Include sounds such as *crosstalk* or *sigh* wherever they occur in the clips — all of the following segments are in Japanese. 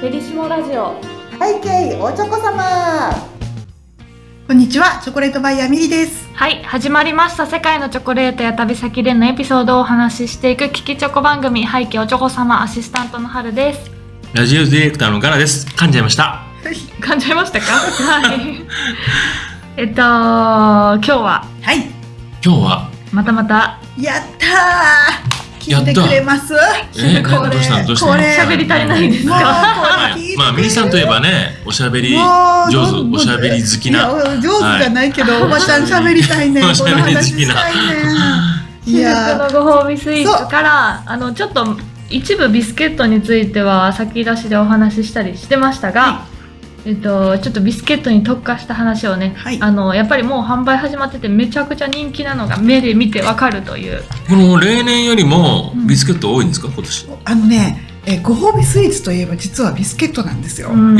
ペリシモラジオ。背景おちょこ様。こんにちはチョコレートバイヤーミリです。はい始まりました。世界のチョコレートや旅先でのエピソードをお話ししていく聞きチョコ番組背景おちょこ様アシスタントの春です。ラジオディレクターのガラです。噛んじゃいました。感じましたか？*laughs* はい。えっと今日は？はい。今日は、またまたやったー。聞いてくれます？えー。これどうしたの？どうしたの？これ。喋り足りないですか？はい、まあ、ミリさんといえばね、おしゃべり上手、おしゃべり好きな。上手じゃないけど、おばちゃん喋りたいねんおしゃべりこの話好きないや宿のご褒美スイーツからあのちょっと一部ビスケットについては先出しでお話ししたりしてましたが、えっと、ちょっとビスケットに特化した話をね、はい。あのやっぱりもう販売始まっててめちゃくちゃ人気なのが目で見てわかるという。この例年よりもビスケット多いんですか、今年？あのねえご褒美スイーツといえば実はビスケットなんですよ、うん。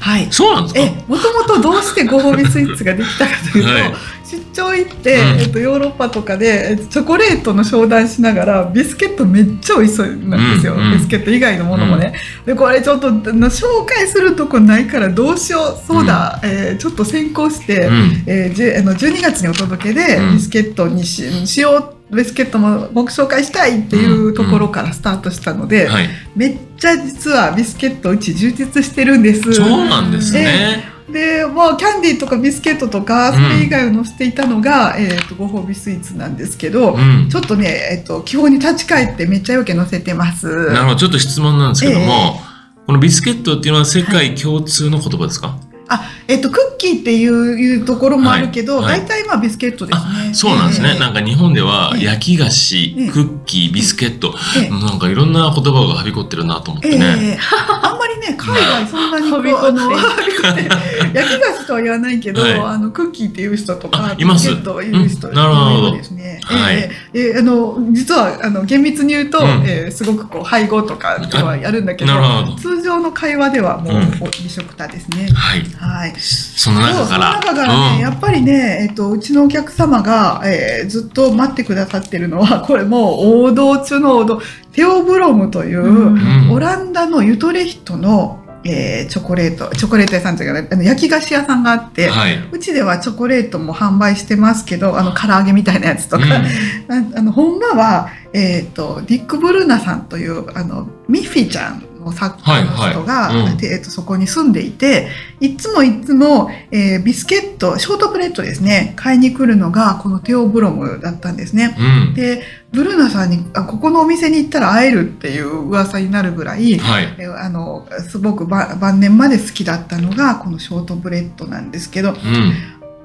はい。そうなんですか？えもともとどうしてご褒美スイーツができたかというと、はい出張行って、うんえっと、ヨーロッパとかでえっとチョコレートの商談しながらビスケットめっちゃ美味しそうなんですよ、うんうんビスケット以外のものもね、でこれちょっと紹介するとこないからどうしようそうだ、えーちょっと先行して、うん。えーじゅあの12月にお届けでうんビスケットにし,、しようビスケットもご紹介したいっていうところからスタートしたので、はい。めっちゃ実はビスケットうち充実してるんです。そうなんですね。でまあキャンディーとかビスケットとかそれ以外を載せていたのが、えー、とご褒美スイーツなんですけど、うんち。ょっとね、えー、と基本に立ち返ってめっちゃよけ載せてます。なるほど、ちょっと質問なんですけども、このビスケットっていうのは世界共通の言葉ですか、あ、えっ、とクッキーっていうところもあるけど、はい。はい大体まあビスケットですね。そうなんですね。えーなんか日本ではええ。焼き菓子、ええ。クッキー、ビスケット、ええ。なんかいろんな言葉がはびこってるなと思ってえね。えあんまりね海外そんなにこうあの *laughs* 焼き菓子とは言わないけど、はい。あのクッキーっていう人とかビスケットを言う人うん。なるほど。ですね。はいえ。えええあの実はあの厳密に言うと、うん。ええすごくこう配合とかではやるんだけどど。通常の会話ではもう、うん。美食多ですね。はい。はい。その中から。その中からね、うん。やっぱりね、えっと、うちのお客様が、えーずっと待ってくださってるのは、これもう王道中の王道、テオブロムという、うん。オランダのユトレヒトの、えーチョコレート、チョコレート屋さんというか、あの焼き菓子屋さんがあって、はい。うちではチョコレートも販売してますけど、あの、唐揚げみたいなやつとか、うん。*laughs* ああの、ほんまは、えっ、と、ディック・ブルーナさんという、あの、ミッフィーちゃんの作家の人が、はいはいうんでえっとそこに住んでいて、いつもいつも、えービスケット、ショートブレッドですね、買いに来るのが、このテオブロムだったんですね。うん。で、ブルーナさんに、あここのお店に行ったら会えるっていう噂になるぐらい、はい。えーあの、すごくば晩年まで好きだったのが、このショートブレッドなんですけど、うん。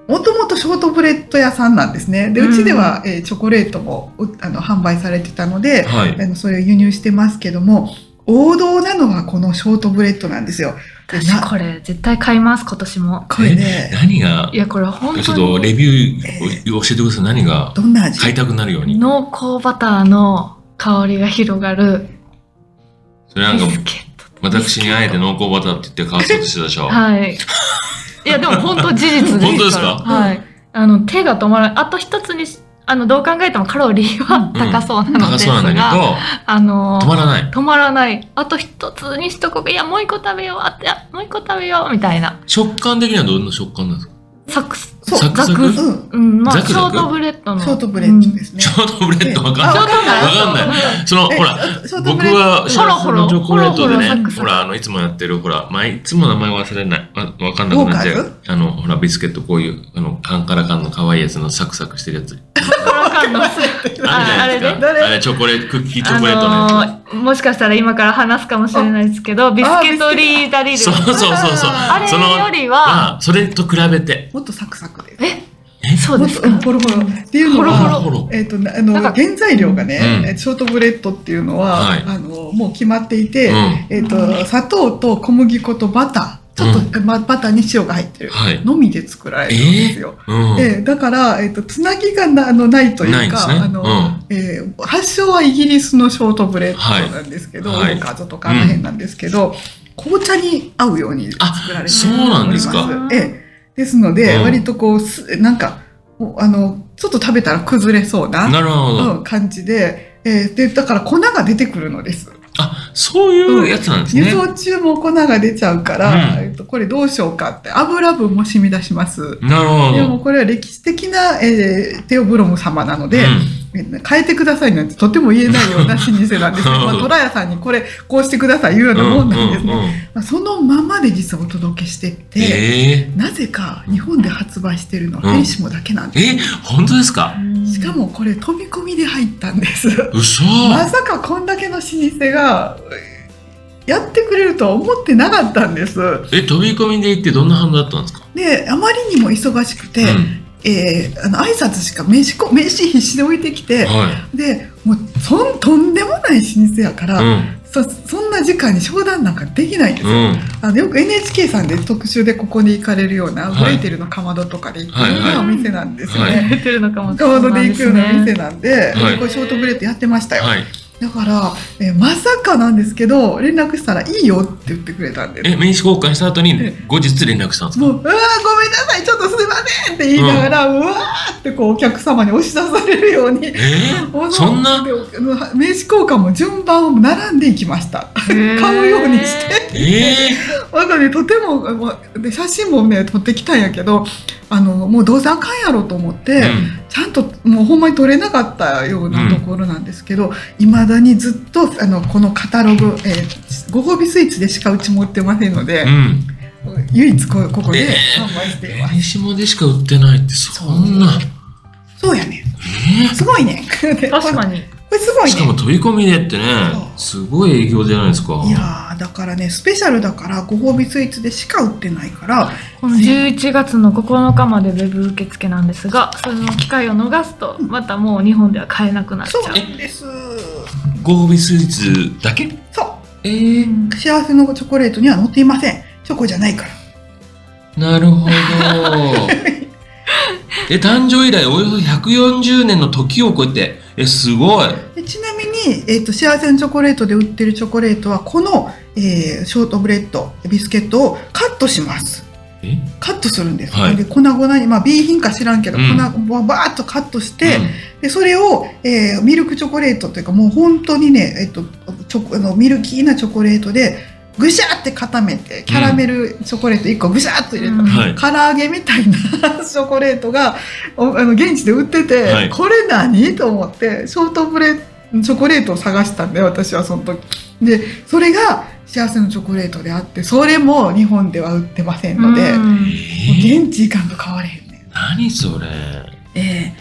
もともとショートブレッド屋さんなんですね。で、うちでは、えーチョコレートもうあの販売されてたので、はい。あのそれを輸入してますけども、王道なのはこのショートブレッドなんですよ。で私これ絶対買います今年もこれねえ、何が？い、やこれ本ちょっ当にとレビューを教えてください。何が？どんな味？買いたくなるように。濃厚バターの香りが広がるそれなんか私にあえて濃厚バターって言って買わそうとしてたでしょ。はい。いや、でも本当事実ですから。*laughs* 本当ですか？はい。あの、手が止まらない。あと一つにし、あの、どう考えてもカロリーは高そうなのです高そうなんだけが、ど、あの、止まらない。止まらない。あと一つにしとこう。いや、もう一個食べよう。あ、いや、もう一個食べよう。みたいな。食感的にはどんな食感なんですか？サクス。そうサクサクザクうん。うん、まあ、ザクザクショートブレッドの。ショートブレッドですね。ショートブレッド？わかんない。あわかんない。その、えほら、僕は、ショホロホロートチョコレートでねほら、あの、いつもやってる、ほら、まあ、いつも名前忘れない。わわかんなくなっちゃう。あの、ほら、ビスケット、こういう、あの、カンカラカンの可愛いやつのサクサクしてるやつ。コラカンのあるじゃないですか。誰？あれ、チョコレート、クッキーチあョコレートのやのーもしかしたら今から話すかもしれないですけど、ビスケットリーダリル。つ。そうそうそうそう。あれよりは、あそれと比べて。もっとサクサクです。そうですか？もっと。ホロホロ。っていうのは、ホロホロえっ、と、なあの、なんか原材料がね、ショートブレッドっていうのは、はいあの、もう決まっていて、うんえっ、と、砂糖と小麦粉とバター、ちょっと、まバターに塩が入ってる、はい。のみで作られるんですよ。うん。えーだから、えっ、と、つなぎがなあのないというか、ね。あの、うん。えー発祥はイギリスのショートブレッドなんですけど、はい。オーカーズとかあの辺なんですけど、紅茶に合うように作られてそうなんですか。ええ。ですので、うん。割とこう、すなんか、おあの、ちょっと食べたら崩れそうななるほど。うん、感じで、えーで、だから粉が出てくるのです。あ、そういうやつなんです輸ね。送中も粉が出ちゃうから、うんえっと、これどうしようかって、油分も染み出します。なるほど。でもこれは歴史的な、えーテオブロム様なので、え変えてくださいなんてとても言えないような老舗なんですよ。*laughs* まあ、虎屋さんにこれこうしてください言うようなもんなんですね。うんうんうんまあ、そのままで実はお届けしてって、えなぜか日本で発売してるのはうんフェリシモだけなんー、です。え、本当ですか？しかもこれ飛び込みで入ったんです。嘘まさかこんだけの老舗がやってくれるとは思ってなかったんです。え、飛び込みで行ってどんな反応だったんですか？で、あまりにも忙しくて、うんえーあの挨拶しか名刺こ名刺必死で置いてきて、はでもうそんとんでもない老舗やから、い。うん。そそんな時間に商談なんかできないんですよ。うん。あのよく NHK さんで特集でここに行かれるような、はいブレイテルのかまどとかで行くようはいはいなお店なんですよね。はい出てるのかまどで行くような店なんで、はいこれショートブレードやってましたよ。はい。だから、えーまさかなんですけど、連絡したらいいよって言ってくれたんです。え、名刺交換した後にえ後日連絡したんですか？もう、うわーごめんなさい、ちょっとすいませんって言いながら、うわーってこうお客様に押し出されるように。えー、そんな？名刺交換も順番を並んでいきました。買うようにして。えなんかね、とても、もうで写真もね、撮ってきたんやけど、あの、もうどうせあかんやろと思って、ー、ちゃんともうほんまに撮れなかったようなところなんですけど、いまだにずっと、あの、このカタログ、えーご褒美スイーツでしかうちも売ってませんのでうん。う、ん。唯一こここでえー販売しています。名刺もでしか売ってないってそんな。そうやね。えすごいね。確かに *laughs* これすごー、いね。しかも飛び込みでってね、すごい営業じゃないですか。いやーだからね、スペシャルだから、ご褒美スイーツでしか売ってないから、この11月の9日までウェブ受付なんですがその機会を逃すとまたもう日本では買えなくなっちそうゃうなんです。ご褒美スイーツだけ？そう。えー、幸せのチョコレートには載っていません。チョコじゃないから。なるほど。*laughs* え、誕生以来およそ140年の時を超えて、え、すごい。でちなみに、えー、と幸せのチョコレートで売ってるチョコレートはこの、えーショートブレッドビスケットをカットします。え？カットするんです、はい。で粉々に。まあ B 品か知らんけど、うん。粉をバーッとカットして、うん。でそれを、えーミルクチョコレートというかもう本当にね、えっとチョコあのミルキーなチョコレートでぐしゃって固めてキャラメルチョコレート1個ぐしゃっと入れた、うん。はい。唐揚げみたいなチョコレートがおあの現地で売ってて、はい。これ何？と思ってショートブレチョコレートを探したんで私はその時。でそれが幸せのチョコレートであってそれも日本では売ってませんので、もううん現地行かんと買われへんねん何それ？ええ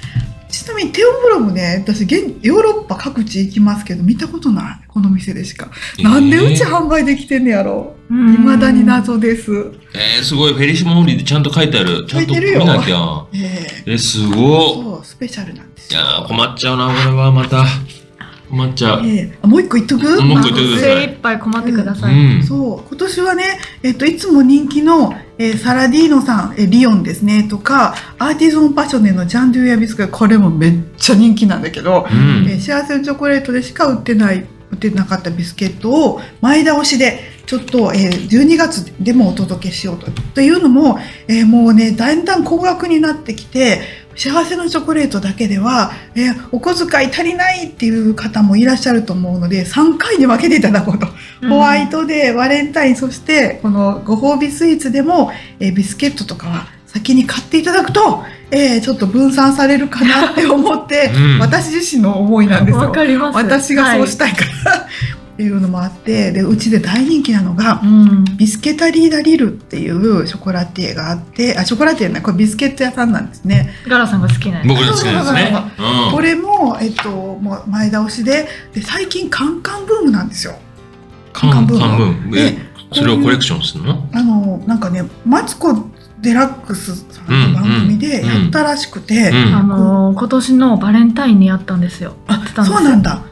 ちなみにテオブロムね私現ヨーロッパ各地行きますけど見たことないこの店でしか、なんでうち販売できてんねやろうんいまだに謎です、えー、すごい。フェリシモオンリーでちゃんと書いてある。ちゃんと書いてるよ見なきゃ。えええ、すごっ。そうスペシャルなんですいよやー困っちゃうな、これはまた。困っちゃう。ええあもう一個言っとく？もう一個言っとください精一杯困ってくだうさい、ん。そう今年はね、えっといつも人気の、えーサラディーノさん、えーリオンですねとかアーティゾンパッショネのジャン・デューヤビスクこれもめっちゃ人気なんだけど、うんえー幸せのチョコレートでしか売ってない売ってなかったビスケットを前倒しでちょっと、えー12月でもお届けしようと。というのも、えーもうねだんだん高額になってきて幸せのチョコレートだけでは、えーお小遣い足りないっていう方もいらっしゃると思うので3回に分けていただこうと。ホワイトデー、バレンタイン、そしてこのご褒美スイーツでも、えービスケットとかは先に買っていただくと、えーちょっと分散されるかなって思って、うん。私自身の思いなんですわよ。かります。私がそうしはたいから、っていうのもあって、で、うちで大人気なのがい、うん。ビスケタリーダリルっていうショコラティエがあって、あ、ショコラティエね、これビスケット屋さんなんですね。ガラさんが好きなやつ僕の好きですね。これも、えっと、もう前倒しで、で、最近カンカンブームなんですよ。カンカンブーム？でえ、それをコレクションするの？あのなんかねマツコ・デラックスさんの番組でやったらしくて、うん。あのー今年のバレンタインにやったんですよ。やってたんですよ。そうなんだ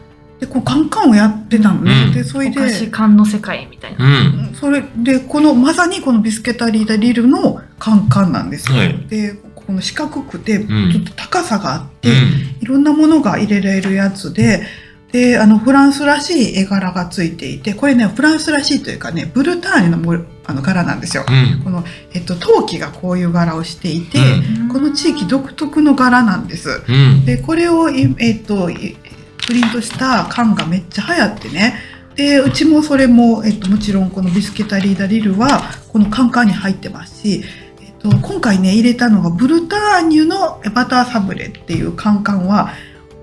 でこうカンカンをやってたのね、うんでそれお菓子で缶の世界みたいな、うん。それでこのまさにこのビスケタリーダリルのカンカンなんですよ、はいでこの四角くてちんょっと高さがあって、うん。いろんなものが入れられるやつでで、あの、フランスらしい絵柄がついていて、これね、フランスらしいというかね、ブルターニュのもあの柄なんですよ。うん。この、えっと、陶器がこういう柄をしていて、うんこの地域独特の柄なんです。うん。で、これを、いえっと、いプリントした缶がめっちゃ流行ってね。で、うちもそれも、えっと、もちろんこのビスケタリーダリルは、このカンカンに入ってますし、えっと、今回ね、入れたのがブルターニュのバターサブレっていうカンカンは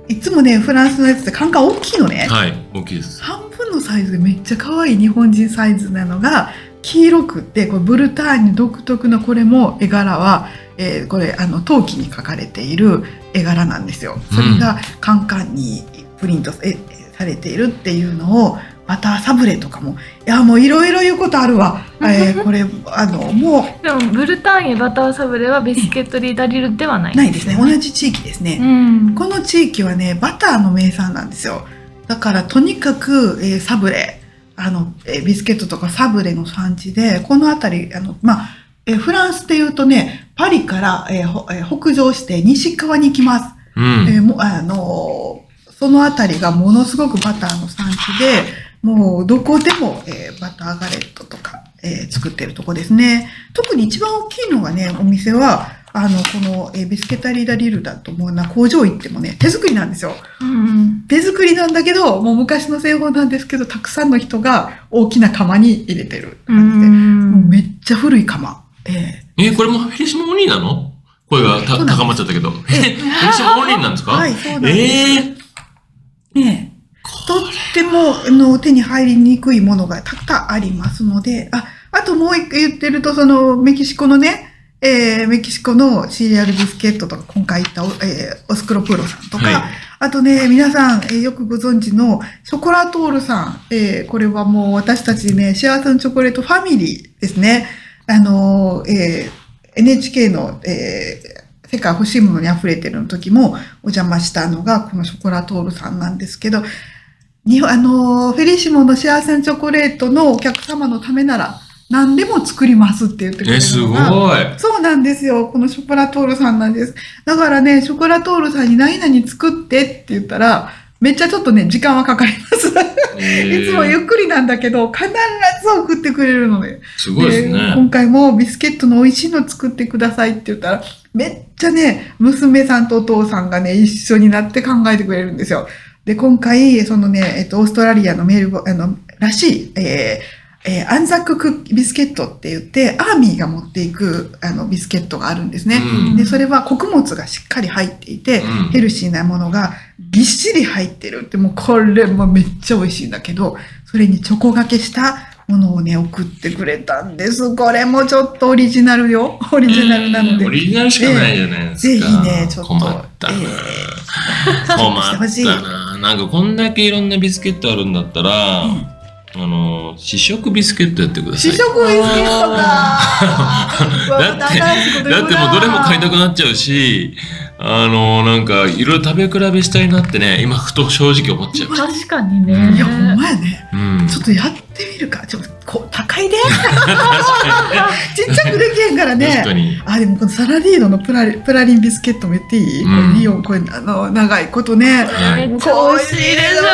いつもね、フランスのやつってカンカン大きいのね。はい。大きいです。半分のサイズでめっちゃ可愛い日本人サイズなのが黄色くってこれブルターニュ独特のこれも絵柄は、えーこれあの陶器に描かれている絵柄なんですよ。それがカンカンにプリントえされているっていうのをバターサブレとかもいやもういろいろ言うことあるわ。*laughs* えーこれあのもでもブルターニュバターサブレはビスケットリーダリルではないうないですね同じ地域ですね。うんこの地域はね、バターの名産なんですよ。だから、とにかく、えーサブレ、あの、えービスケットとかサブレの産地で、この辺り、あの、まあ、えーフランスで言うとね、パリから、えーほえー北上して西側に行きます。うん。えーもうあのーその辺りがものすごくバターの産地で、もうどこでも、えーバターガレットとか、えー作ってるとこですね。特に一番大きいのがね、お店は、あの、この、えービスケタリーダリルだと思うな、工場行ってもね、手作りなんですよ。うん手作りなんだけど、もう昔の製法なんですけど、たくさんの人が大きな釜に入れてるう感じで、もうめんっちゃ古い釜。ええーこれもフェリシモオンリーなの？声が高まっちゃったけど。え、*laughs* フェリシモオンリーなんですか？はいそうなんですええーねえとってもあの手に入りにくいものがたくさんありますので、あ、あともう一個言ってると、そのメキシコのね、えーメキシコのシリアルビスケットとか、今回言ったお、えーオスクロプロさんとか、はいあとね、皆さん、えーよくご存知のショコラトールさん、えーこれはもう私たちね、幸せのチョコレートファミリーですね。あのーえー NHK の、えー世界欲しいものに溢れてるの時もお邪魔したのがこのショコラトールさんなんですけど、にあのー、フェリシモの幸せのチョコレートのお客様のためなら何でも作りますって言ってくれるえ、すごい。そうなんですよ。このショコラトールさんなんです。だからね、ショコラトールさんに何々作ってって言ったら、めっちゃちょっとね、時間はかかります。いつもゆっくりなんだけど、必ず送ってくれるので。すごいですね。今回もビスケットの美味しいの作ってくださいって言ったら、めっちゃね、娘さんとお父さんがね、一緒になって考えてくれるんですよ。で、今回、そのね、えっと、オーストラリアのメルボ、あの、らしい、えーえーアンザッククビスケットって言って、アーミーが持っていく、あの、ビスケットがあるんですね。うんで、それは穀物がしっかり入っていて、うんヘルシーなものがぎっしり入ってるって、もうこれもめっちゃ美味しいんだけど、それにチョコがけしたものをね、送ってくれたんです。これもちょっとオリジナルよ。オリジナルなので。オリジナルしかないじゃないですか。ぜひね、ちょっと。困ったな。え困してほしいったな。なんかこんだけいろんなビスケットあるんだったら、うんあの、試食ビスケットやってください。試食ビスケットか *laughs* だって、だってもうどれも買いたくなっちゃうし、あの、なんかいろいろ食べ比べしたいなってね、今ふと正直思っちゃう。確かにね。いや、ほんまやね。うん。ちょっとやってみるか。ちょっと、こ高いで。ちっちゃくできへんからね。確かに。あ、でもこのサラリーノのプラリプラリンビスケットも言っていい、うんこれリオン、これ、あの、長いことね。はいめっちゃ美味しいですよね。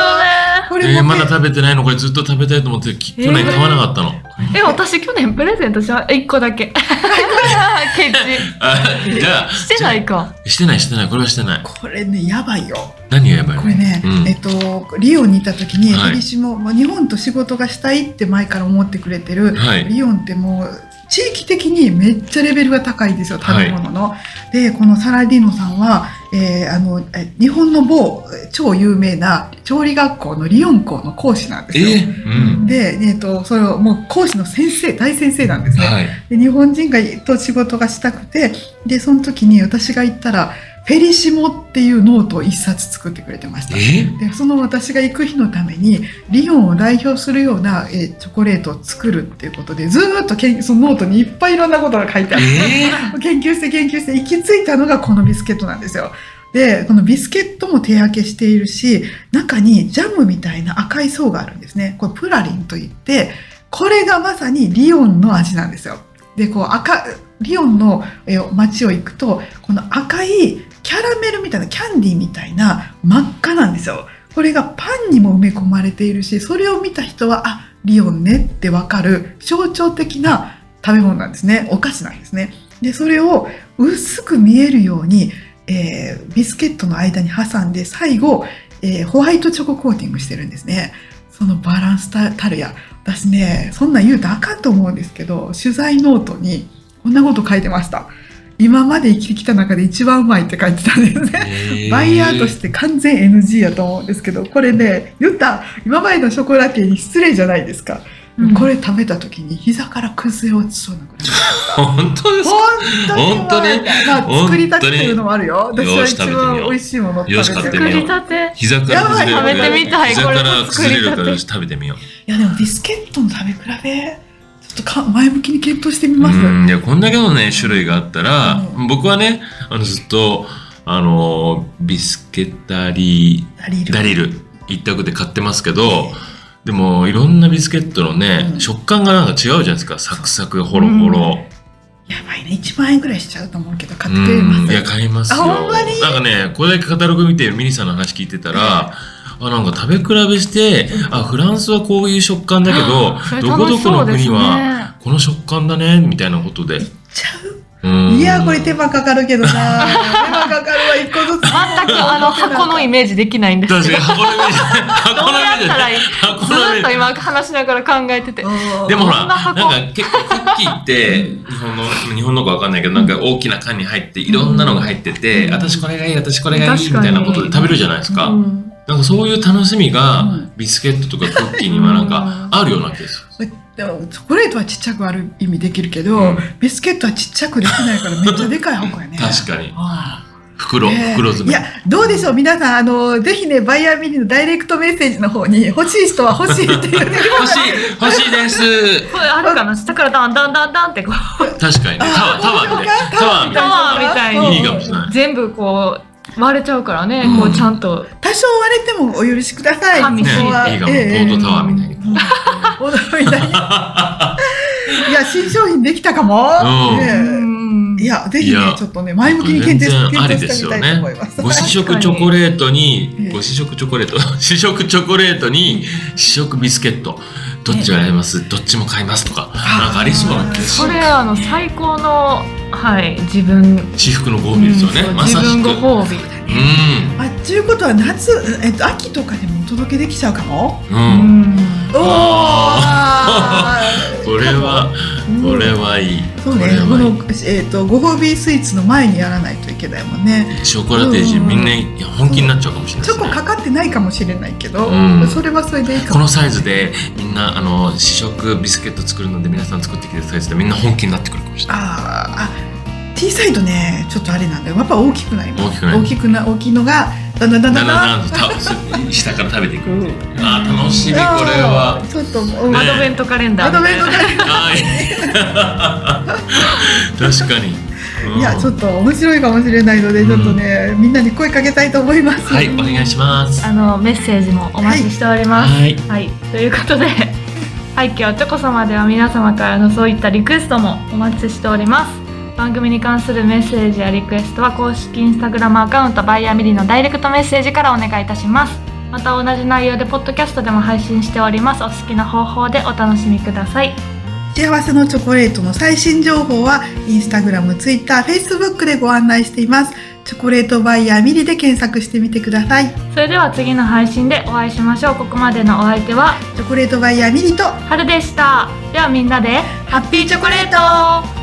これも、えーまだ食べてないの？これずっと食べたいと思ってき去年買わなかったの。え、私去年プレゼントしま、1個だけ。*laughs* ケチ。あじゃあ。してないか。してないしてないこれはしてない。これね、やばいよ。何がやばいの？これね、うんえっと、リオンにいた時に、はいヘリシモ、まあ、日本と仕事がしたいって前から思ってくれてる、はい。リオンってもう、地域的にめっちゃレベルが高いんですよ、食べ物の。で、このサラディーノさんは、えーあの、え日本の某え超有名な調理学校のリオン校の講師なんですよ。えーうん。で、えっと、それをもう講師の先生、大先生なんですね。はい。で日本人がと仕事がしたくてでその時に私が行ったらフェリシモっていうノートを一冊作ってくれてましたえ？でその私が行く日のためにリオンを代表するような、えーチョコレートを作るっていうことでずーっとけんそのノートにいっぱいいろんなことが書いてあって、え？研究して研究して行き着いたのがこのビスケットなんですよ。で、このビスケットも手焼けしているし、中にジャムみたいな赤い層があるんですね。これプラリンといって、これがまさにリオンの味なんですよ。で、こう赤、リオンのえー街を行くと、この赤いキャラメルみたいな、キャンディーみたいな真っ赤なんですよ。これがパンにも埋め込まれているしそれを見た人はあリオンねってわかる象徴的な食べ物なんですね。お菓子なんですね。でそれを薄く見えるように、えービスケットの間に挟んで最後、えーホワイトチョココーティングしてるんですね。そのバランスたるや。私ねそんな言うとあかんと思うんですけど取材ノートにこんなこと書いてました。今まで生きてきた中で一番うまいって書いてたんですね。バイヤーとして完全 NG やと思うんですけどこれね言った今までのショコラティエに失礼じゃないですか、うん。これ食べた時に膝から崩れ落ちそうなくらい本当ですか？本当にまあ、作りたてっていうのもあるよ。私は一番食べてみよう美味しいものをよし買って作りたて。膝から崩れる。やばい食べてみたい膝からこれ崩れるから作りたて。食べてみよう。いやでもビスケットの食べ比べ？ちょっとか前向きに検討してみます。うんいやこんだけのね種類があったら、う僕はねあのずっとあのビスケッタリダリル。ダリル一択で買ってますけどでもいろんなビスケットのね、うん。食感がなんか違うじゃないですか。サクサクホロホロ、やばいね。1万円ぐらいしちゃうと思うけど買ってうくれます？ん。いや買いますよ。あほんまに？なんかねこれだけカタログ見てミニさんの話聞いてたら、あなんか食べ比べして、あフランスはこういう食感だけど *laughs* どこどこの国ははこの食感だねみたいなことで、いっちゃう。うん。いやこれ手間かかるけどな。*laughs* 手間かかるわ一個ずつ。全くあの箱のイメージできないんです。確けどかに箱のイメージ箱のイメージ。やったらいいず箱のイメージ。ーっと今話しながら考えてて。うん。でもほら、なんか結構クッキーって、日本の、日本のかわかんないけど、なんか大きな缶に入って、いろんなのが入ってて、うん。私これがいい、私これがいい、みたいなことで食べるじゃないですか。うんなんかそういう楽しみうがん、ビスケットとかクッキーにはなんかあるような気がすでもチョコレートはちっちゃくある意味できるけど、うんビスケットはちっちゃくできないからめっちゃでかい箱やねる。確かに。ああ袋、ね袋詰め。いやどうでしょう皆さんあのぜひねバイヤーミニのダイレクトメッセージの方に欲しい人は欲しいって言ってく欲しい、欲しいです。これあるかな？下からダンダンダンダンってこう確かにね。タワー、タワーみたいな。タワーみたいな。タワーみたいにいいかもしれない全部こう割れちゃうからね、うん。こうちゃんと。多少割れてもお許しください。神ねそこはいいかもポートタワーみたいに。うん。ポーたいに。*laughs* いや新商品できたかも。いやぜひねちょっとね前向きに検討してみたいと思います。ご試食チョコレートえに。え、ご試食チョコレート、*laughs* 試食チョコレートに、試食ビスケット、どっちがやります、どっちも買いますとか、なんかありそうな気がする。それあの最高のはい自分私服のご褒美ですよね、うんまさしく。自分ご褒美うん。あっていうことは夏えっと秋とかでもお届けできちゃうかも？う。うんんおお。*laughs* これは、これはいい。そうねこの。えっとご褒美スイーツの前にやらないといけないもんね。ショコラテージ、うんみんないや本気になっちゃうかもしれないチョですね。コかかってないかもしれないけど、うんそれはそれでいいかも。このサイズでみんなあの試食ビスケット作るので皆さん作ってきてるサイズでみんな本気になってくるかもしれない。あーあ小さいとねちょっとあれなんだよやっぱ大きくなります大きくなる大きくな大きいのがだんだんだんだだんんだんだん下から食べていく。うんあー楽しみこれは。ちょっと、アドベントカレンダーアドベントカレンダはい。確かに。いやちょっと面白いかもしれないのでちょっとね、みんなに声かけたいと思いますはいお願いします。あのメッセージもお待ちしております。はい。はい、ということで、はい、今日チョコ様では皆様からのそういったリクエストもお待ちしております。番組に関するメッセージやリクエストは公式インスタグラムアカウントバイヤーミリのダイレクトメッセージからお願いいたします。また同じ内容でポッドキャストでも配信しております。お好きな方法でお楽しみください。幸せのチョコレートの最新情報はインスタグラム、ツイッター、フェイスブックでご案内していますチョコレートバイヤーミリで検索してみてくださいそれでは次の配信でお会いしましょう。ここまでのお相手はチョコレートバイヤーミリと春でした。ではみんなでハッピーチョコレート